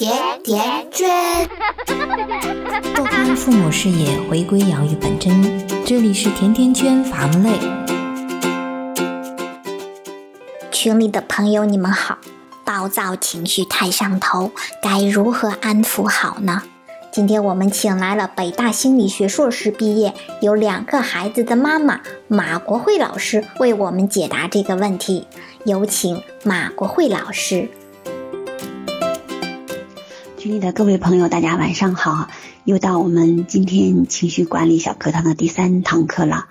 甜甜圈。拓宽父母视野，回归养育本真。这里是甜甜圈伐木累。群里的朋友，你们好。暴躁情绪太上头，该如何安抚好呢？今天我们请来了北大心理学硕士毕业、有两个孩子的妈妈马国慧老师，为我们解答这个问题。有请马国慧老师。群里的各位朋友，大家晚上好！又到我们今天情绪管理小课堂的第三堂课了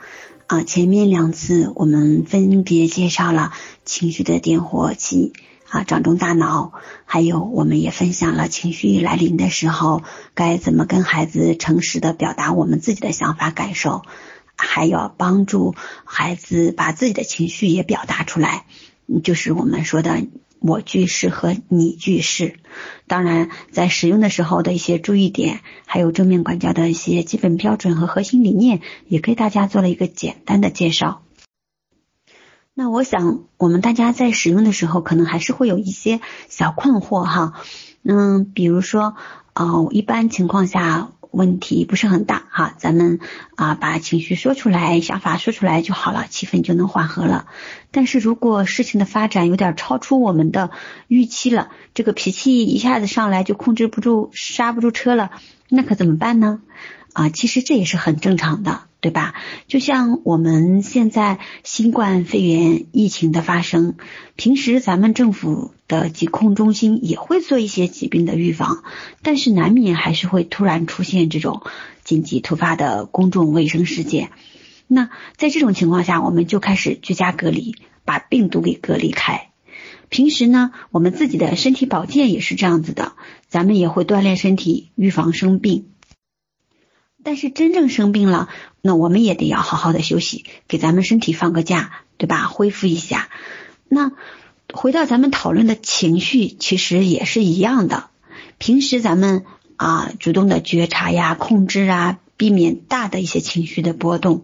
啊。前面两次我们分别介绍了情绪的点火器啊，掌中大脑，还有我们也分享了情绪来临的时候该怎么跟孩子诚实的表达我们自己的想法感受，还要帮助孩子把自己的情绪也表达出来，嗯就是我们说的。我句式和你句式，当然在使用的时候的一些注意点，还有正面管教的一些基本标准和核心理念，也给大家做了一个简单的介绍。那我想，我们大家在使用的时候，可能还是会有一些小困惑哈。嗯，比如说，哦，一般情况下。问题不是很大哈，咱们啊把情绪说出来，想法说出来就好了，气氛就能缓和了。但是如果事情的发展有点超出我们的预期了，这个脾气一下子上来就控制不住，刹不住车了，那可怎么办呢？啊，其实这也是很正常的。对吧？就像我们现在新冠肺炎疫情的发生，平时咱们政府的疾控中心也会做一些疾病的预防，但是难免还是会突然出现这种紧急突发的公众卫生事件。那在这种情况下，我们就开始居家隔离，把病毒给隔离开。平时呢，我们自己的身体保健也是这样子的，咱们也会锻炼身体，预防生病。但是真正生病了，那我们也得要好好的休息，给咱们身体放个假，对吧？恢复一下。那回到咱们讨论的情绪，其实也是一样的。平时咱们啊，主动的觉察呀、控制啊，避免大的一些情绪的波动。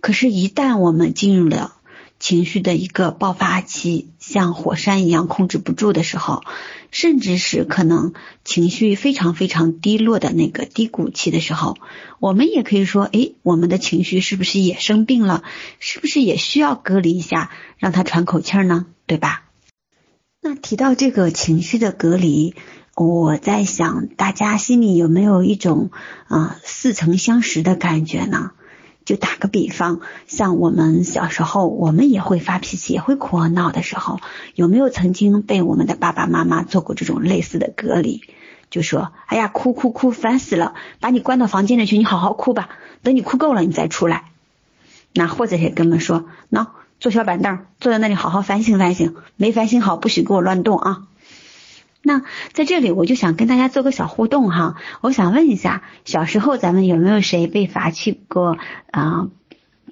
可是，一旦我们进入了情绪的一个爆发期，像火山一样控制不住的时候，甚至是可能情绪非常非常低落的那个低谷期的时候，我们也可以说，哎，我们的情绪是不是也生病了？是不是也需要隔离一下，让他喘口气呢？对吧？那提到这个情绪的隔离，我在想，大家心里有没有一种啊似曾相识的感觉呢？就打个比方，像我们小时候，我们也会发脾气，也会哭闹的时候，有没有曾经被我们的爸爸妈妈做过这种类似的隔离？就说：“哎呀，哭哭哭，烦死了，把你关到房间里去，你好好哭吧，等你哭够了，你再出来。”那或者也跟我们说：“喏，坐小板凳，坐在那里好好反省反省，没反省好，不许给我乱动啊。”那在这里，我就想跟大家做个小互动哈。我想问一下，小时候咱们有没有谁被罚去过啊，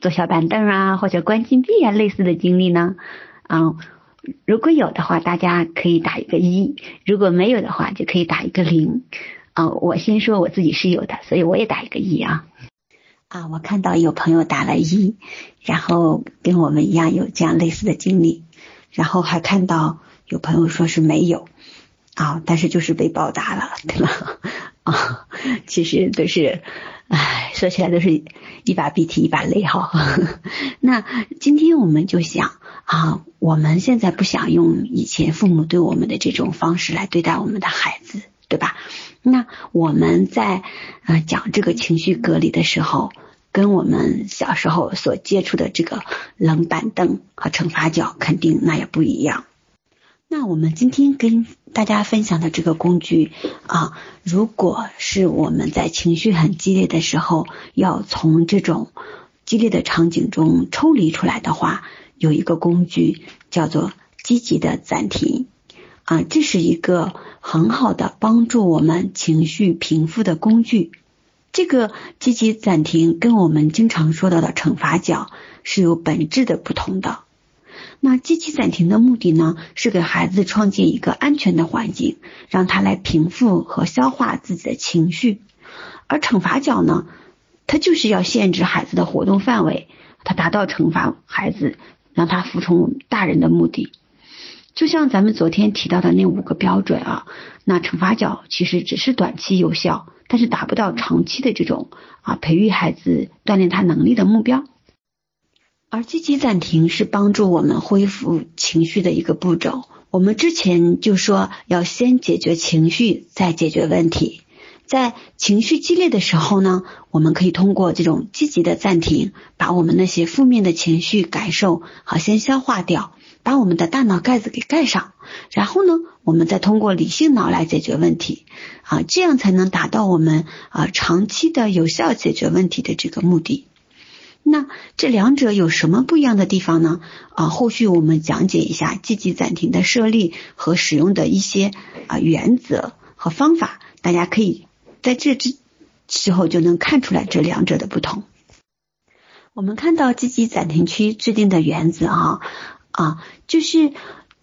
坐小板凳啊，或者关禁闭啊类似的经历呢？嗯，如果有的话，大家可以打一个一；如果没有的话，就可以打一个零。啊，我先说我自己是有的，所以我也打一个一啊。啊，我看到有朋友打了一，然后跟我们一样有这样类似的经历，然后还看到有朋友说是没有。啊，但是就是被暴打了，对吧？啊，其实都是，唉，说起来都是一把鼻涕一把泪哈。那今天我们就想啊，我们现在不想用以前父母对我们的这种方式来对待我们的孩子，对吧？那我们在呃讲这个情绪隔离的时候，跟我们小时候所接触的这个冷板凳和惩罚角肯定那也不一样。那我们今天跟大家分享的这个工具啊，如果是我们在情绪很激烈的时候，要从这种激烈的场景中抽离出来的话，有一个工具叫做积极的暂停啊，这是一个很好的帮助我们情绪平复的工具。这个积极暂停跟我们经常说到的惩罚角是有本质的不同的。那机器暂停的目的呢，是给孩子创建一个安全的环境，让他来平复和消化自己的情绪。而惩罚角呢，它就是要限制孩子的活动范围，它达到惩罚孩子，让他服从大人的目的。就像咱们昨天提到的那五个标准啊，那惩罚角其实只是短期有效，但是达不到长期的这种啊培育孩子、锻炼他能力的目标。而积极暂停是帮助我们恢复情绪的一个步骤。我们之前就说要先解决情绪，再解决问题。在情绪激烈的时候呢，我们可以通过这种积极的暂停，把我们那些负面的情绪感受好先消化掉。把我们的大脑盖子给盖上，然后呢，我们再通过理性脑来解决问题，啊，这样才能达到我们啊长期的有效解决问题的这个目的。那这两者有什么不一样的地方呢？啊，后续我们讲解一下积极暂停的设立和使用的一些啊原则和方法，大家可以在这之时候就能看出来这两者的不同。我们看到积极暂停区制定的原则啊。啊，就是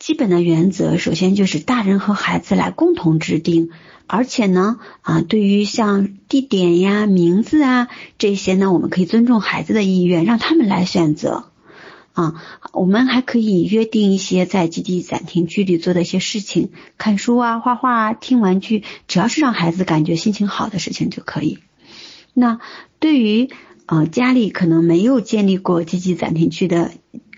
基本的原则，首先就是大人和孩子来共同制定，而且呢，啊，对于像地点呀、名字啊这些呢，我们可以尊重孩子的意愿，让他们来选择。啊，我们还可以约定一些在积极暂停区里做的一些事情，看书啊、画画啊、听玩具，只要是让孩子感觉心情好的事情就可以。那对于呃家里可能没有建立过积极暂停区的。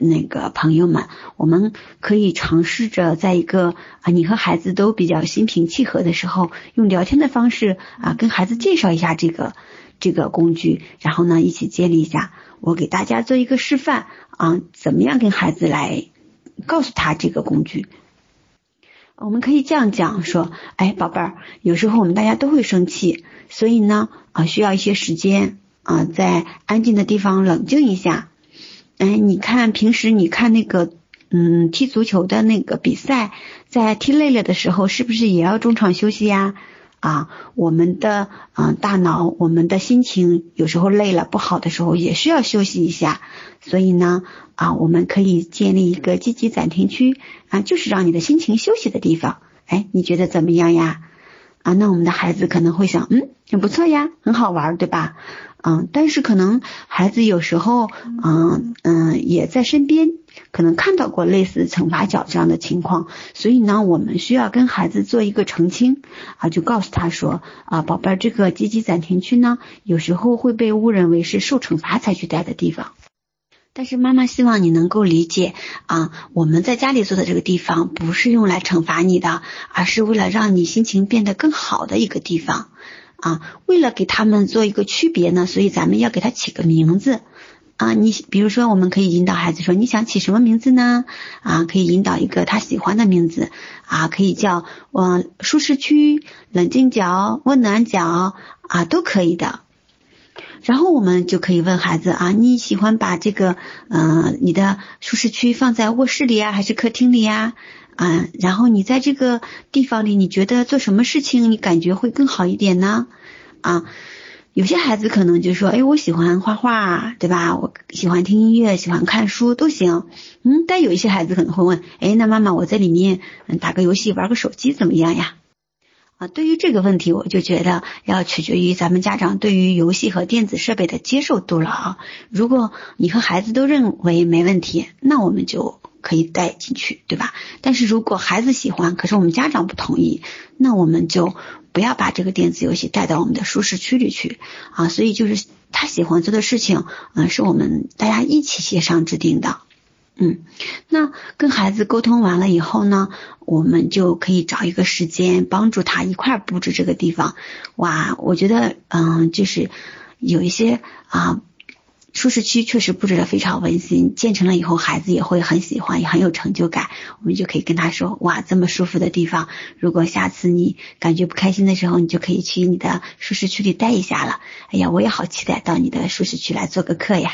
那个朋友们，我们可以尝试着在一个啊，你和孩子都比较心平气和的时候，用聊天的方式啊，跟孩子介绍一下这个这个工具，然后呢，一起建立一下。我给大家做一个示范啊，怎么样跟孩子来告诉他这个工具？我们可以这样讲说：哎，宝贝儿，有时候我们大家都会生气，所以呢啊，需要一些时间啊，在安静的地方冷静一下。哎，你看平时你看那个，嗯，踢足球的那个比赛，在踢累了的时候，是不是也要中场休息呀？啊，我们的啊大脑，我们的心情有时候累了不好的时候，也需要休息一下。所以呢，啊，我们可以建立一个积极暂停区啊，就是让你的心情休息的地方。哎，你觉得怎么样呀？啊，那我们的孩子可能会想，嗯，很不错呀，很好玩，对吧？嗯，但是可能孩子有时候，嗯嗯，也在身边，可能看到过类似惩罚角这样的情况，所以呢，我们需要跟孩子做一个澄清啊，就告诉他说啊，宝贝儿，这个积极暂停区呢，有时候会被误认为是受惩罚才去待的地方，但是妈妈希望你能够理解啊，我们在家里做的这个地方不是用来惩罚你的，而是为了让你心情变得更好的一个地方。啊，为了给他们做一个区别呢，所以咱们要给他起个名字啊。你比如说，我们可以引导孩子说，你想起什么名字呢？啊，可以引导一个他喜欢的名字啊，可以叫嗯舒适区、冷静角、温暖角啊，都可以的。然后我们就可以问孩子啊，你喜欢把这个嗯你的舒适区放在卧室里呀，还是客厅里呀？啊，然后你在这个地方里，你觉得做什么事情你感觉会更好一点呢？啊，有些孩子可能就说，哎，我喜欢画画，对吧？我喜欢听音乐，喜欢看书都行。嗯，但有一些孩子可能会问，哎，那妈妈我在里面嗯打个游戏，玩个手机怎么样呀？对于这个问题，我就觉得要取决于咱们家长对于游戏和电子设备的接受度了啊。如果你和孩子都认为没问题，那我们就。可以带进去，对吧？但是如果孩子喜欢，可是我们家长不同意，那我们就不要把这个电子游戏带到我们的舒适区里去啊。所以就是他喜欢做的事情，嗯，是我们大家一起协商制定的。嗯，那跟孩子沟通完了以后呢，我们就可以找一个时间帮助他一块布置这个地方。哇，我觉得，嗯，就是有一些啊。舒适区确实布置的非常温馨，建成了以后孩子也会很喜欢，也很有成就感。我们就可以跟他说：“哇，这么舒服的地方，如果下次你感觉不开心的时候，你就可以去你的舒适区里待一下了。”哎呀，我也好期待到你的舒适区来做个客呀！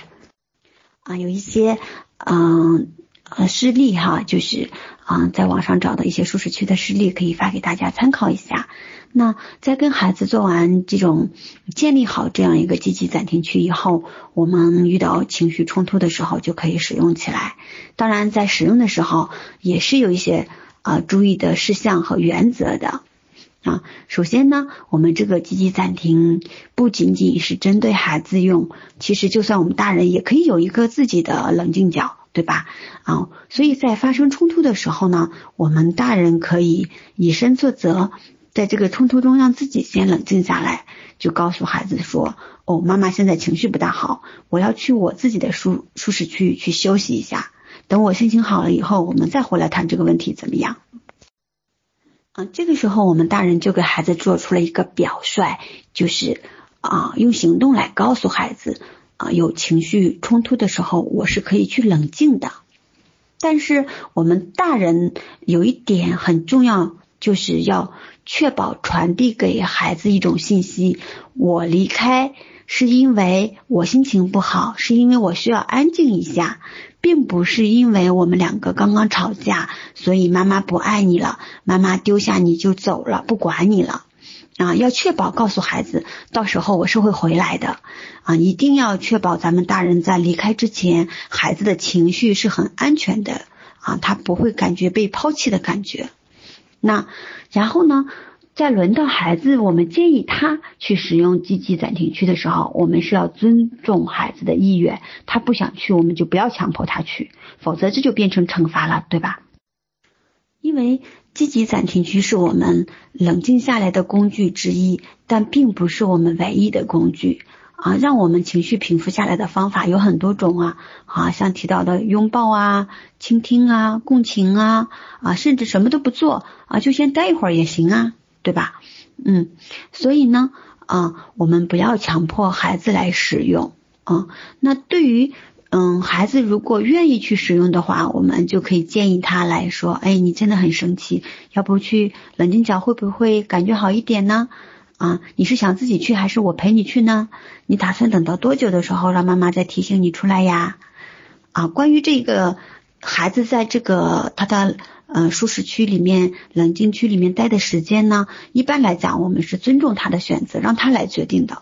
啊，有一些嗯呃示例哈，就是啊在网上找的一些舒适区的示例，可以发给大家参考一下。那在跟孩子做完这种建立好这样一个积极暂停区以后，我们遇到情绪冲突的时候就可以使用起来。当然，在使用的时候也是有一些啊注意的事项和原则的啊。首先呢，我们这个积极暂停不仅仅是针对孩子用，其实就算我们大人也可以有一个自己的冷静角。对吧？啊，所以在发生冲突的时候呢，我们大人可以以身作则，在这个冲突中让自己先冷静下来，就告诉孩子说：“哦，妈妈现在情绪不大好，我要去我自己的舒舒适区去休息一下。等我心情好了以后，我们再回来谈这个问题，怎么样？”这个时候我们大人就给孩子做出了一个表率，就是啊，用行动来告诉孩子。啊，有情绪冲突的时候，我是可以去冷静的。但是我们大人有一点很重要，就是要确保传递给孩子一种信息：我离开是因为我心情不好，是因为我需要安静一下，并不是因为我们两个刚刚吵架，所以妈妈不爱你了，妈妈丢下你就走了，不管你了。啊，要确保告诉孩子，到时候我是会回来的。啊，一定要确保咱们大人在离开之前，孩子的情绪是很安全的。啊，他不会感觉被抛弃的感觉。那然后呢，在轮到孩子，我们建议他去使用积极暂停区的时候，我们是要尊重孩子的意愿。他不想去，我们就不要强迫他去，否则这就变成惩罚了，对吧？因为。积极暂停区是我们冷静下来的工具之一，但并不是我们唯一的工具啊。让我们情绪平复下来的方法有很多种啊，啊，像提到的拥抱啊、倾听啊、共情啊啊，甚至什么都不做啊，就先待一会儿也行啊，对吧？嗯，所以呢啊，我们不要强迫孩子来使用啊。那对于嗯，孩子如果愿意去使用的话，我们就可以建议他来说：“哎，你真的很生气，要不去冷静脚会不会感觉好一点呢？啊，你是想自己去还是我陪你去呢？你打算等到多久的时候让妈妈再提醒你出来呀？啊，关于这个孩子在这个他的呃舒适区里面、冷静区里面待的时间呢，一般来讲我们是尊重他的选择，让他来决定的。”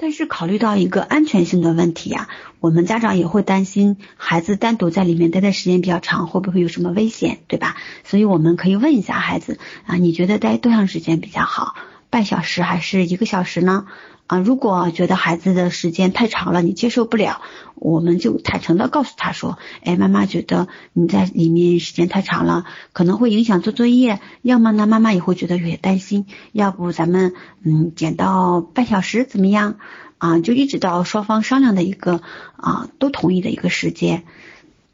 但是考虑到一个安全性的问题呀，我们家长也会担心孩子单独在里面待的时间比较长，会不会有什么危险，对吧？所以我们可以问一下孩子啊，你觉得待多长时间比较好？半小时还是一个小时呢？啊，如果觉得孩子的时间太长了，你接受不了，我们就坦诚的告诉他说，哎，妈妈觉得你在里面时间太长了，可能会影响做作业，要么呢，妈妈也会觉得有些担心，要不咱们嗯减到半小时怎么样？啊，就一直到双方商量的一个啊都同意的一个时间。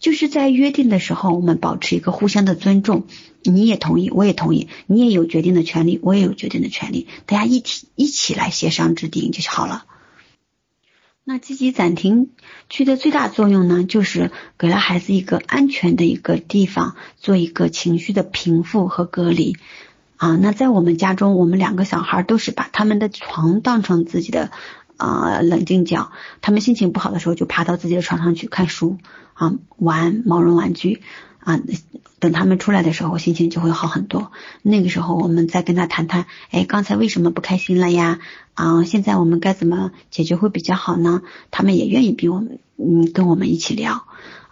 就是在约定的时候，我们保持一个互相的尊重，你也同意，我也同意，你也有决定的权利，我也有决定的权利，大家一起一起来协商制定就好了。那积极暂停区的最大作用呢，就是给了孩子一个安全的一个地方，做一个情绪的平复和隔离。啊，那在我们家中，我们两个小孩都是把他们的床当成自己的。啊，冷静讲。他们心情不好的时候，就爬到自己的床上去看书啊，玩毛绒玩具啊。等他们出来的时候，心情就会好很多。那个时候，我们再跟他谈谈，哎，刚才为什么不开心了呀？啊，现在我们该怎么解决会比较好呢？他们也愿意比我们，嗯，跟我们一起聊。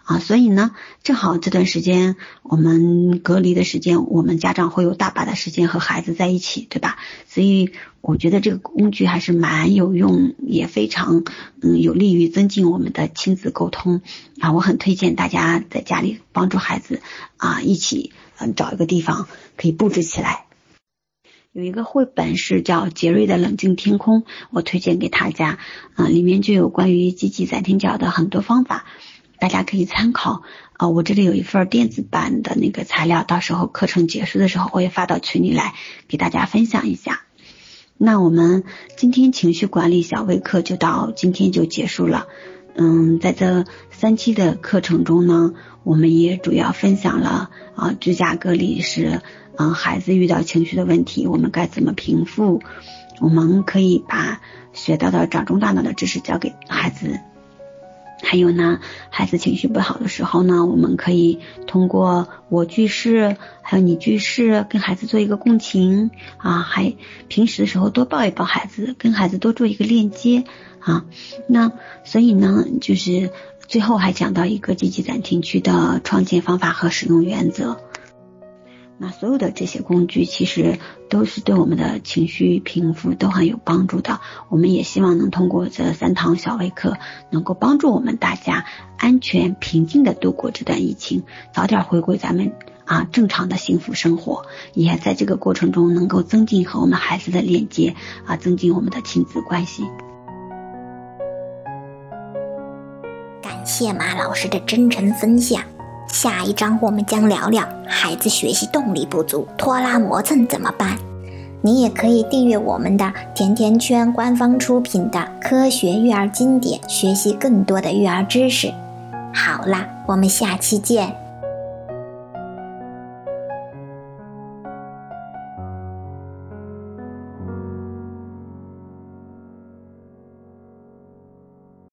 啊，所以呢，正好这段时间我们隔离的时间，我们家长会有大把的时间和孩子在一起，对吧？所以我觉得这个工具还是蛮有用，也非常嗯有利于增进我们的亲子沟通啊。我很推荐大家在家里帮助孩子啊一起嗯找一个地方可以布置起来。有一个绘本是叫《杰瑞的冷静天空》，我推荐给大家啊，里面就有关于积极暂停脚的很多方法。大家可以参考啊，我这里有一份电子版的那个材料，到时候课程结束的时候我也发到群里来给大家分享一下。那我们今天情绪管理小微课就到今天就结束了。嗯，在这三期的课程中呢，我们也主要分享了啊居家隔离时，嗯孩子遇到情绪的问题，我们该怎么平复？我们可以把学到的掌中大脑的知识教给孩子。还有呢，孩子情绪不好的时候呢，我们可以通过我句式，还有你句式，跟孩子做一个共情啊。还平时的时候多抱一抱孩子，跟孩子多做一个链接啊。那所以呢，就是最后还讲到一个积极暂停区的创建方法和使用原则。那所有的这些工具其实都是对我们的情绪平复都很有帮助的。我们也希望能通过这三堂小微课，能够帮助我们大家安全平静的度过这段疫情，早点回归咱们啊正常的幸福生活。也在这个过程中能够增进和我们孩子的链接啊，增进我们的亲子关系。感谢马老师的真诚分享。下一章我们将聊聊孩子学习动力不足、拖拉磨蹭怎么办。你也可以订阅我们的甜甜圈官方出品的科学育儿经典，学习更多的育儿知识。好啦，我们下期见。